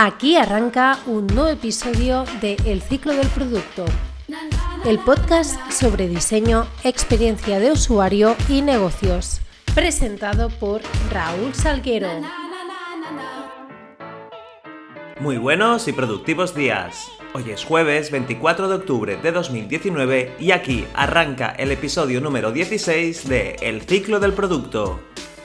Aquí arranca un nuevo episodio de El ciclo del producto, el podcast sobre diseño, experiencia de usuario y negocios, presentado por Raúl Salguero. Muy buenos y productivos días. Hoy es jueves 24 de octubre de 2019 y aquí arranca el episodio número 16 de El ciclo del producto.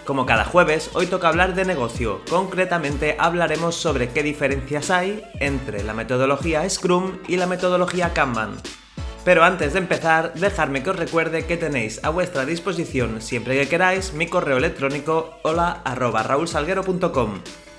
Como cada jueves, hoy toca hablar de negocio. Concretamente hablaremos sobre qué diferencias hay entre la metodología Scrum y la metodología Kanban. Pero antes de empezar, dejadme que os recuerde que tenéis a vuestra disposición siempre que queráis mi correo electrónico hola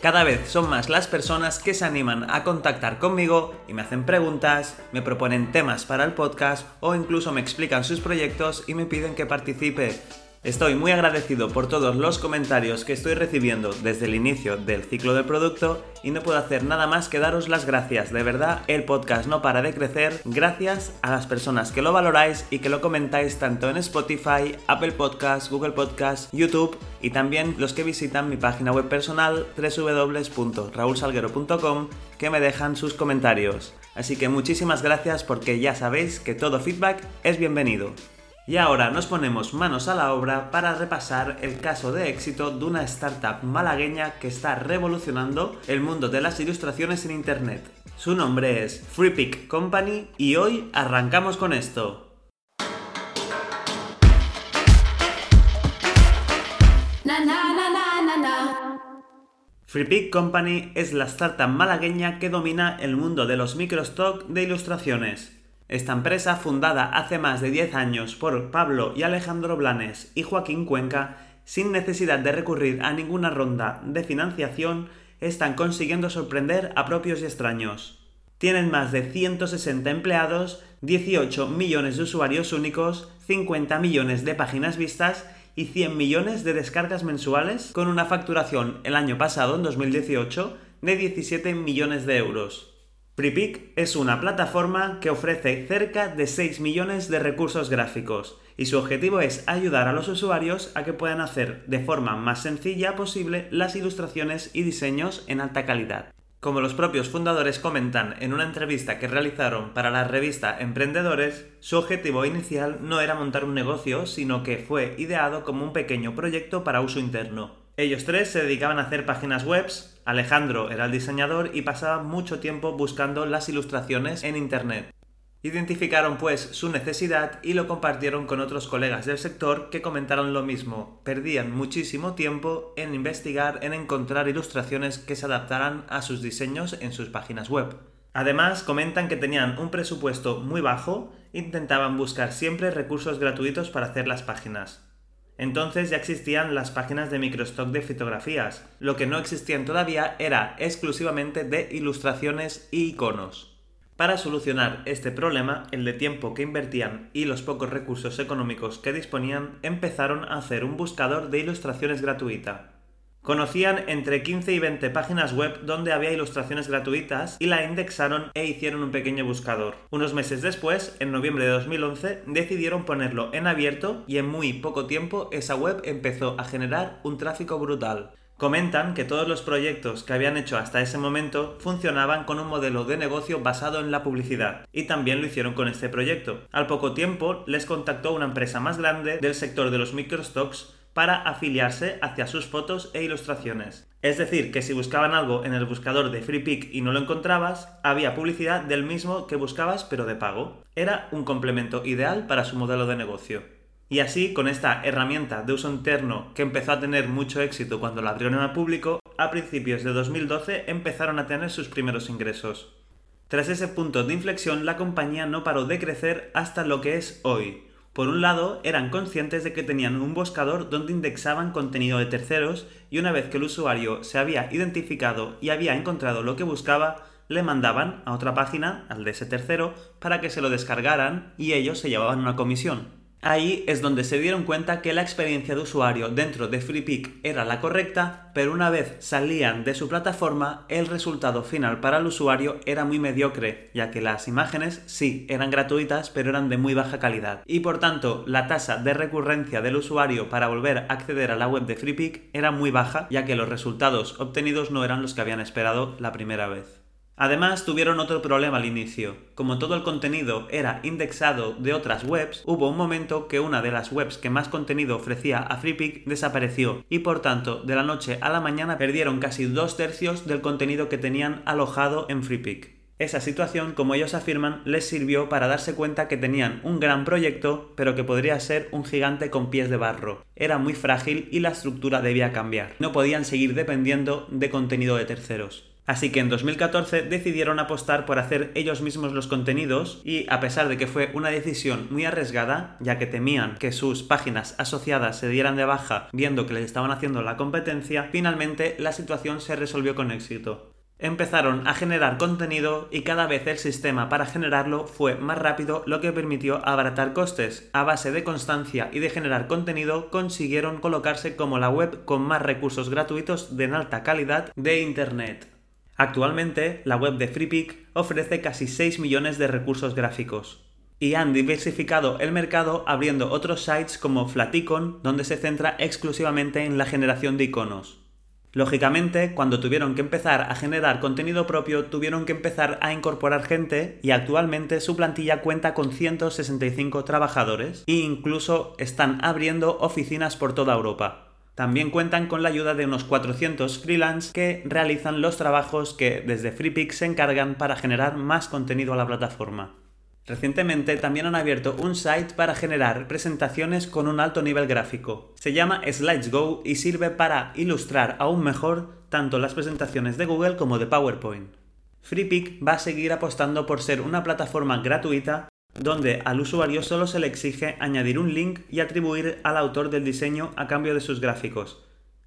Cada vez son más las personas que se animan a contactar conmigo y me hacen preguntas, me proponen temas para el podcast o incluso me explican sus proyectos y me piden que participe. Estoy muy agradecido por todos los comentarios que estoy recibiendo desde el inicio del ciclo de producto y no puedo hacer nada más que daros las gracias. De verdad, el podcast no para de crecer gracias a las personas que lo valoráis y que lo comentáis tanto en Spotify, Apple Podcasts, Google Podcasts, YouTube y también los que visitan mi página web personal www.raulsalguero.com que me dejan sus comentarios. Así que muchísimas gracias porque ya sabéis que todo feedback es bienvenido. Y ahora nos ponemos manos a la obra para repasar el caso de éxito de una startup malagueña que está revolucionando el mundo de las ilustraciones en Internet. Su nombre es FreePick Company y hoy arrancamos con esto. FreePick Company es la startup malagueña que domina el mundo de los microstock de ilustraciones. Esta empresa, fundada hace más de 10 años por Pablo y Alejandro Blanes y Joaquín Cuenca, sin necesidad de recurrir a ninguna ronda de financiación, están consiguiendo sorprender a propios y extraños. Tienen más de 160 empleados, 18 millones de usuarios únicos, 50 millones de páginas vistas y 100 millones de descargas mensuales, con una facturación el año pasado, en 2018, de 17 millones de euros. FreePic es una plataforma que ofrece cerca de 6 millones de recursos gráficos y su objetivo es ayudar a los usuarios a que puedan hacer de forma más sencilla posible las ilustraciones y diseños en alta calidad. Como los propios fundadores comentan en una entrevista que realizaron para la revista Emprendedores, su objetivo inicial no era montar un negocio, sino que fue ideado como un pequeño proyecto para uso interno. Ellos tres se dedicaban a hacer páginas web, Alejandro era el diseñador y pasaba mucho tiempo buscando las ilustraciones en Internet. Identificaron pues su necesidad y lo compartieron con otros colegas del sector que comentaron lo mismo. Perdían muchísimo tiempo en investigar, en encontrar ilustraciones que se adaptaran a sus diseños en sus páginas web. Además, comentan que tenían un presupuesto muy bajo, intentaban buscar siempre recursos gratuitos para hacer las páginas. Entonces ya existían las páginas de microstock de fotografías. Lo que no existían todavía era exclusivamente de ilustraciones y iconos. Para solucionar este problema, el de tiempo que invertían y los pocos recursos económicos que disponían, empezaron a hacer un buscador de ilustraciones gratuita. Conocían entre 15 y 20 páginas web donde había ilustraciones gratuitas y la indexaron e hicieron un pequeño buscador. Unos meses después, en noviembre de 2011, decidieron ponerlo en abierto y en muy poco tiempo esa web empezó a generar un tráfico brutal. Comentan que todos los proyectos que habían hecho hasta ese momento funcionaban con un modelo de negocio basado en la publicidad, y también lo hicieron con este proyecto. Al poco tiempo les contactó una empresa más grande del sector de los microstocks para afiliarse hacia sus fotos e ilustraciones. Es decir, que si buscaban algo en el buscador de FreePic y no lo encontrabas, había publicidad del mismo que buscabas pero de pago. Era un complemento ideal para su modelo de negocio. Y así, con esta herramienta de uso interno que empezó a tener mucho éxito cuando la abrieron al público, a principios de 2012 empezaron a tener sus primeros ingresos. Tras ese punto de inflexión, la compañía no paró de crecer hasta lo que es hoy, por un lado, eran conscientes de que tenían un buscador donde indexaban contenido de terceros y una vez que el usuario se había identificado y había encontrado lo que buscaba, le mandaban a otra página, al de ese tercero, para que se lo descargaran y ellos se llevaban una comisión. Ahí es donde se dieron cuenta que la experiencia de usuario dentro de FreePic era la correcta, pero una vez salían de su plataforma, el resultado final para el usuario era muy mediocre, ya que las imágenes sí eran gratuitas, pero eran de muy baja calidad. Y por tanto, la tasa de recurrencia del usuario para volver a acceder a la web de FreePic era muy baja, ya que los resultados obtenidos no eran los que habían esperado la primera vez. Además, tuvieron otro problema al inicio. Como todo el contenido era indexado de otras webs, hubo un momento que una de las webs que más contenido ofrecía a FreePic desapareció y por tanto, de la noche a la mañana perdieron casi dos tercios del contenido que tenían alojado en FreePic. Esa situación, como ellos afirman, les sirvió para darse cuenta que tenían un gran proyecto, pero que podría ser un gigante con pies de barro. Era muy frágil y la estructura debía cambiar. No podían seguir dependiendo de contenido de terceros. Así que en 2014 decidieron apostar por hacer ellos mismos los contenidos y a pesar de que fue una decisión muy arriesgada, ya que temían que sus páginas asociadas se dieran de baja viendo que les estaban haciendo la competencia, finalmente la situación se resolvió con éxito. Empezaron a generar contenido y cada vez el sistema para generarlo fue más rápido, lo que permitió abaratar costes. A base de constancia y de generar contenido, consiguieron colocarse como la web con más recursos gratuitos de alta calidad de Internet. Actualmente, la web de FreePic ofrece casi 6 millones de recursos gráficos. Y han diversificado el mercado abriendo otros sites como Flaticon, donde se centra exclusivamente en la generación de iconos. Lógicamente, cuando tuvieron que empezar a generar contenido propio, tuvieron que empezar a incorporar gente y actualmente su plantilla cuenta con 165 trabajadores e incluso están abriendo oficinas por toda Europa. También cuentan con la ayuda de unos 400 freelance que realizan los trabajos que desde FreePic se encargan para generar más contenido a la plataforma. Recientemente también han abierto un site para generar presentaciones con un alto nivel gráfico. Se llama SlidesGo y sirve para ilustrar aún mejor tanto las presentaciones de Google como de PowerPoint. FreePic va a seguir apostando por ser una plataforma gratuita donde al usuario solo se le exige añadir un link y atribuir al autor del diseño a cambio de sus gráficos.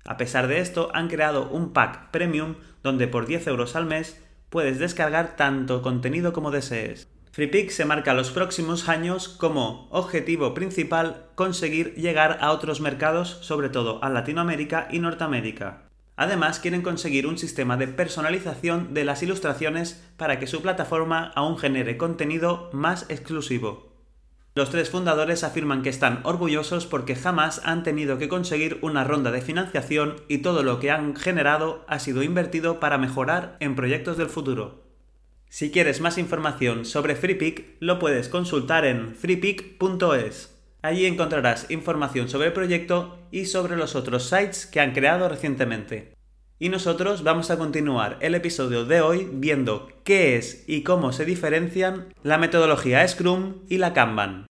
A pesar de esto, han creado un pack premium donde por 10 euros al mes puedes descargar tanto contenido como desees. FreePic se marca los próximos años como objetivo principal conseguir llegar a otros mercados, sobre todo a Latinoamérica y Norteamérica. Además, quieren conseguir un sistema de personalización de las ilustraciones para que su plataforma aún genere contenido más exclusivo. Los tres fundadores afirman que están orgullosos porque jamás han tenido que conseguir una ronda de financiación y todo lo que han generado ha sido invertido para mejorar en proyectos del futuro. Si quieres más información sobre FreePic, lo puedes consultar en freepic.es. Allí encontrarás información sobre el proyecto y sobre los otros sites que han creado recientemente. Y nosotros vamos a continuar el episodio de hoy viendo qué es y cómo se diferencian la metodología Scrum y la Kanban.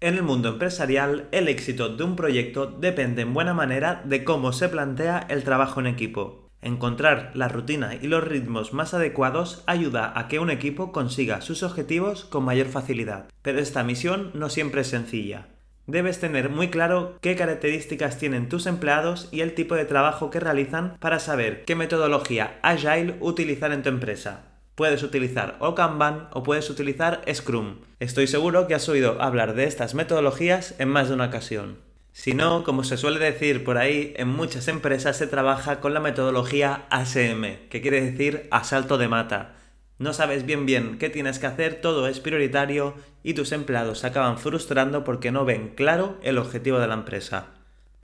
En el mundo empresarial, el éxito de un proyecto depende en buena manera de cómo se plantea el trabajo en equipo. Encontrar la rutina y los ritmos más adecuados ayuda a que un equipo consiga sus objetivos con mayor facilidad. Pero esta misión no siempre es sencilla. Debes tener muy claro qué características tienen tus empleados y el tipo de trabajo que realizan para saber qué metodología Agile utilizar en tu empresa. Puedes utilizar o Kanban o puedes utilizar Scrum. Estoy seguro que has oído hablar de estas metodologías en más de una ocasión. Si no, como se suele decir por ahí, en muchas empresas se trabaja con la metodología ASM, que quiere decir asalto de mata. No sabes bien bien qué tienes que hacer, todo es prioritario y tus empleados se acaban frustrando porque no ven claro el objetivo de la empresa.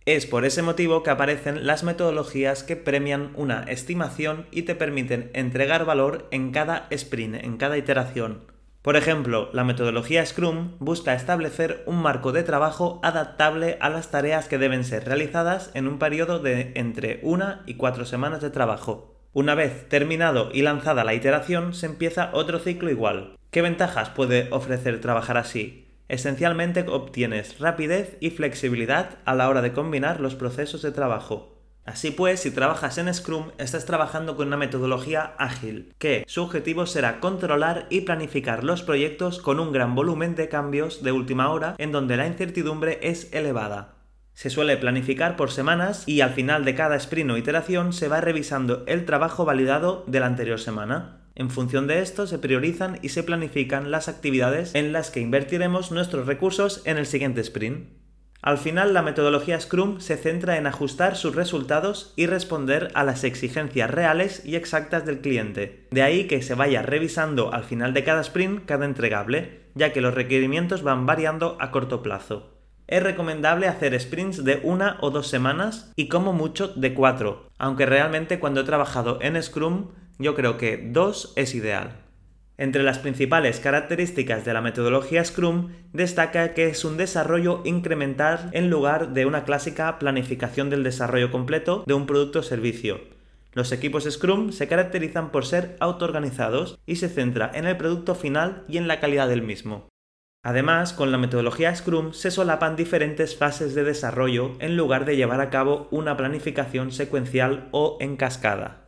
Es por ese motivo que aparecen las metodologías que premian una estimación y te permiten entregar valor en cada sprint, en cada iteración. Por ejemplo, la metodología Scrum busca establecer un marco de trabajo adaptable a las tareas que deben ser realizadas en un periodo de entre una y cuatro semanas de trabajo. Una vez terminado y lanzada la iteración, se empieza otro ciclo igual. ¿Qué ventajas puede ofrecer trabajar así? Esencialmente obtienes rapidez y flexibilidad a la hora de combinar los procesos de trabajo. Así pues, si trabajas en Scrum, estás trabajando con una metodología ágil, que su objetivo será controlar y planificar los proyectos con un gran volumen de cambios de última hora en donde la incertidumbre es elevada. Se suele planificar por semanas y al final de cada sprint o iteración se va revisando el trabajo validado de la anterior semana. En función de esto se priorizan y se planifican las actividades en las que invertiremos nuestros recursos en el siguiente sprint. Al final, la metodología Scrum se centra en ajustar sus resultados y responder a las exigencias reales y exactas del cliente. De ahí que se vaya revisando al final de cada sprint cada entregable, ya que los requerimientos van variando a corto plazo. Es recomendable hacer sprints de una o dos semanas y como mucho de cuatro, aunque realmente cuando he trabajado en Scrum yo creo que dos es ideal. Entre las principales características de la metodología Scrum destaca que es un desarrollo incremental en lugar de una clásica planificación del desarrollo completo de un producto o servicio. Los equipos Scrum se caracterizan por ser autoorganizados y se centra en el producto final y en la calidad del mismo. Además, con la metodología Scrum se solapan diferentes fases de desarrollo en lugar de llevar a cabo una planificación secuencial o en cascada.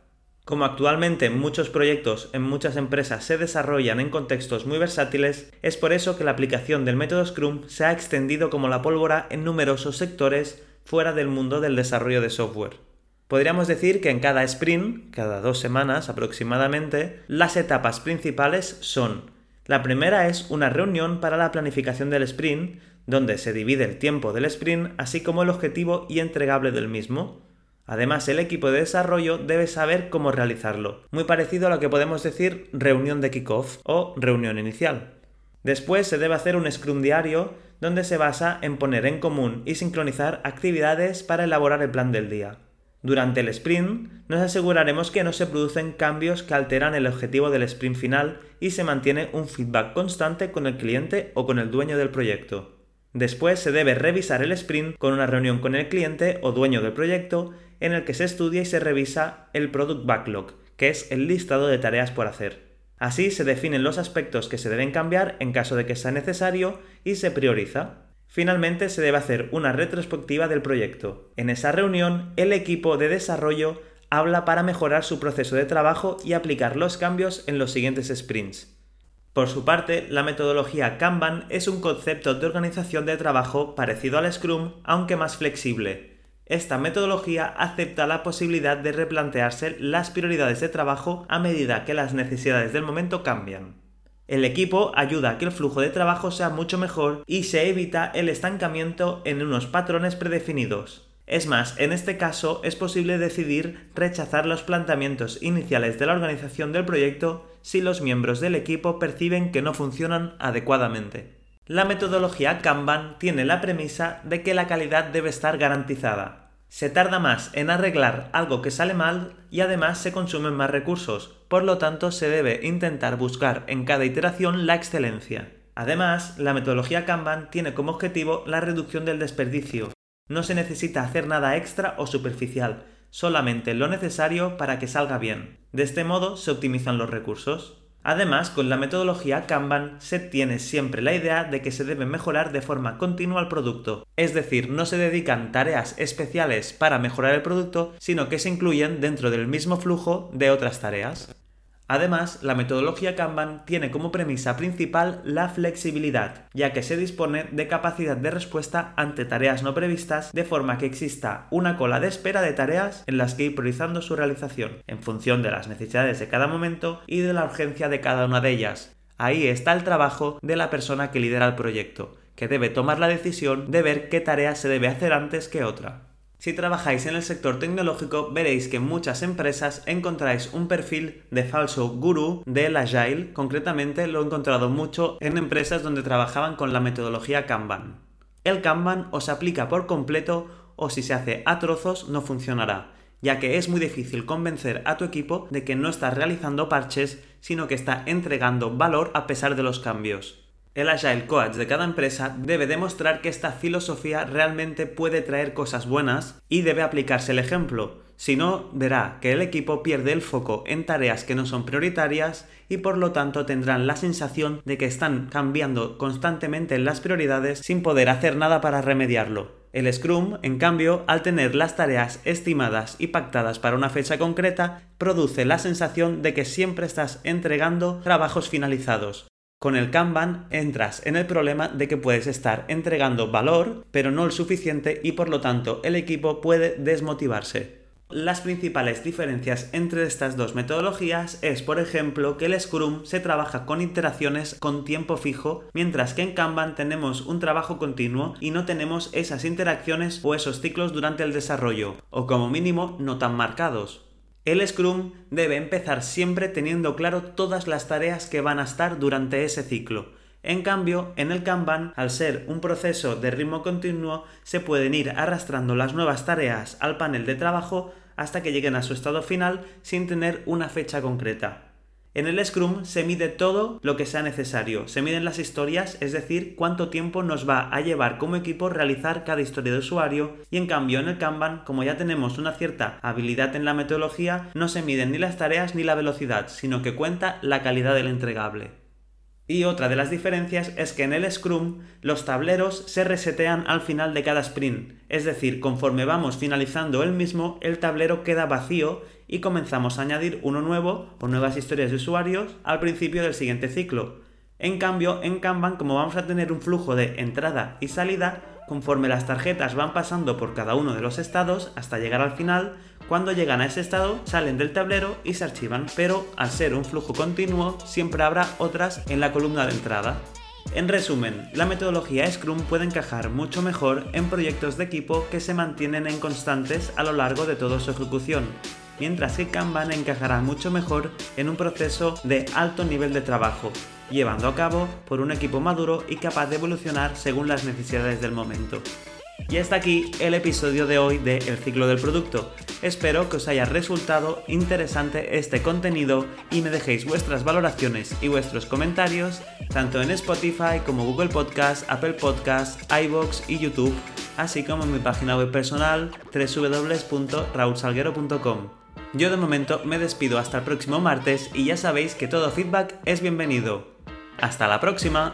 Como actualmente muchos proyectos en muchas empresas se desarrollan en contextos muy versátiles, es por eso que la aplicación del método Scrum se ha extendido como la pólvora en numerosos sectores fuera del mundo del desarrollo de software. Podríamos decir que en cada sprint, cada dos semanas aproximadamente, las etapas principales son la primera es una reunión para la planificación del sprint, donde se divide el tiempo del sprint, así como el objetivo y entregable del mismo. Además, el equipo de desarrollo debe saber cómo realizarlo, muy parecido a lo que podemos decir reunión de kickoff o reunión inicial. Después se debe hacer un Scrum diario donde se basa en poner en común y sincronizar actividades para elaborar el plan del día. Durante el sprint nos aseguraremos que no se producen cambios que alteran el objetivo del sprint final y se mantiene un feedback constante con el cliente o con el dueño del proyecto. Después se debe revisar el sprint con una reunión con el cliente o dueño del proyecto en el que se estudia y se revisa el Product Backlog, que es el listado de tareas por hacer. Así se definen los aspectos que se deben cambiar en caso de que sea necesario y se prioriza. Finalmente se debe hacer una retrospectiva del proyecto. En esa reunión, el equipo de desarrollo habla para mejorar su proceso de trabajo y aplicar los cambios en los siguientes sprints. Por su parte, la metodología Kanban es un concepto de organización de trabajo parecido al Scrum, aunque más flexible. Esta metodología acepta la posibilidad de replantearse las prioridades de trabajo a medida que las necesidades del momento cambian. El equipo ayuda a que el flujo de trabajo sea mucho mejor y se evita el estancamiento en unos patrones predefinidos. Es más, en este caso es posible decidir rechazar los planteamientos iniciales de la organización del proyecto si los miembros del equipo perciben que no funcionan adecuadamente. La metodología Kanban tiene la premisa de que la calidad debe estar garantizada. Se tarda más en arreglar algo que sale mal y además se consumen más recursos, por lo tanto se debe intentar buscar en cada iteración la excelencia. Además, la metodología Kanban tiene como objetivo la reducción del desperdicio. No se necesita hacer nada extra o superficial, solamente lo necesario para que salga bien. De este modo se optimizan los recursos. Además, con la metodología Kanban se tiene siempre la idea de que se debe mejorar de forma continua el producto. Es decir, no se dedican tareas especiales para mejorar el producto, sino que se incluyen dentro del mismo flujo de otras tareas. Además, la metodología Kanban tiene como premisa principal la flexibilidad, ya que se dispone de capacidad de respuesta ante tareas no previstas, de forma que exista una cola de espera de tareas en las que ir priorizando su realización, en función de las necesidades de cada momento y de la urgencia de cada una de ellas. Ahí está el trabajo de la persona que lidera el proyecto, que debe tomar la decisión de ver qué tarea se debe hacer antes que otra. Si trabajáis en el sector tecnológico, veréis que en muchas empresas encontráis un perfil de falso gurú del Agile. Concretamente lo he encontrado mucho en empresas donde trabajaban con la metodología Kanban. El Kanban os aplica por completo o si se hace a trozos no funcionará, ya que es muy difícil convencer a tu equipo de que no estás realizando parches, sino que está entregando valor a pesar de los cambios. El Agile Coach de cada empresa debe demostrar que esta filosofía realmente puede traer cosas buenas y debe aplicarse el ejemplo. Si no, verá que el equipo pierde el foco en tareas que no son prioritarias y por lo tanto tendrán la sensación de que están cambiando constantemente las prioridades sin poder hacer nada para remediarlo. El Scrum, en cambio, al tener las tareas estimadas y pactadas para una fecha concreta, produce la sensación de que siempre estás entregando trabajos finalizados, Con el Kanban entras en el problema de que puedes estar entregando valor, pero no el suficiente y por lo tanto el equipo puede desmotivarse. Las principales diferencias entre estas dos metodologías es, por ejemplo, que el Scrum se trabaja con iteraciones con tiempo fijo, mientras que en Kanban tenemos un trabajo continuo y no tenemos esas interacciones o esos ciclos durante el desarrollo, o como mínimo no tan marcados. El Scrum debe empezar siempre teniendo claro todas las tareas que van a estar durante ese ciclo. En cambio, en el Kanban, al ser un proceso de ritmo continuo, se pueden ir arrastrando las nuevas tareas al panel de trabajo hasta que lleguen a su estado final sin tener una fecha concreta. En el Scrum se mide todo lo que sea necesario, se miden las historias, es decir, cuánto tiempo nos va a llevar como equipo realizar cada historia de usuario, y en cambio en el Kanban, como ya tenemos una cierta habilidad en la metodología, no se miden ni las tareas ni la velocidad, sino que cuenta la calidad del entregable. Y otra de las diferencias es que en el Scrum los tableros se resetean al final de cada sprint, es decir, conforme vamos finalizando el mismo, el tablero queda vacío y comenzamos a añadir uno nuevo o nuevas historias de usuarios al principio del siguiente ciclo. En cambio, en Kanban, como vamos a tener un flujo de entrada y salida, conforme las tarjetas van pasando por cada uno de los estados hasta llegar al final, cuando llegan a ese estado salen del tablero y se archivan, pero al ser un flujo continuo siempre habrá otras en la columna de entrada. En resumen, la metodología Scrum puede encajar mucho mejor en proyectos de equipo que se mantienen en constantes a lo largo de toda su ejecución, mientras que Kanban encajará mucho mejor en un proceso de alto nivel de trabajo, llevando a cabo por un equipo maduro y capaz de evolucionar según las necesidades del momento. Y hasta aquí el episodio de hoy de El ciclo del producto. Espero que os haya resultado interesante este contenido y me dejéis vuestras valoraciones y vuestros comentarios tanto en Spotify como Google Podcast, Apple Podcast, iBox y YouTube, así como en mi página web personal www.raulsalguero.com. Yo de momento me despido hasta el próximo martes y ya sabéis que todo feedback es bienvenido. ¡Hasta la próxima!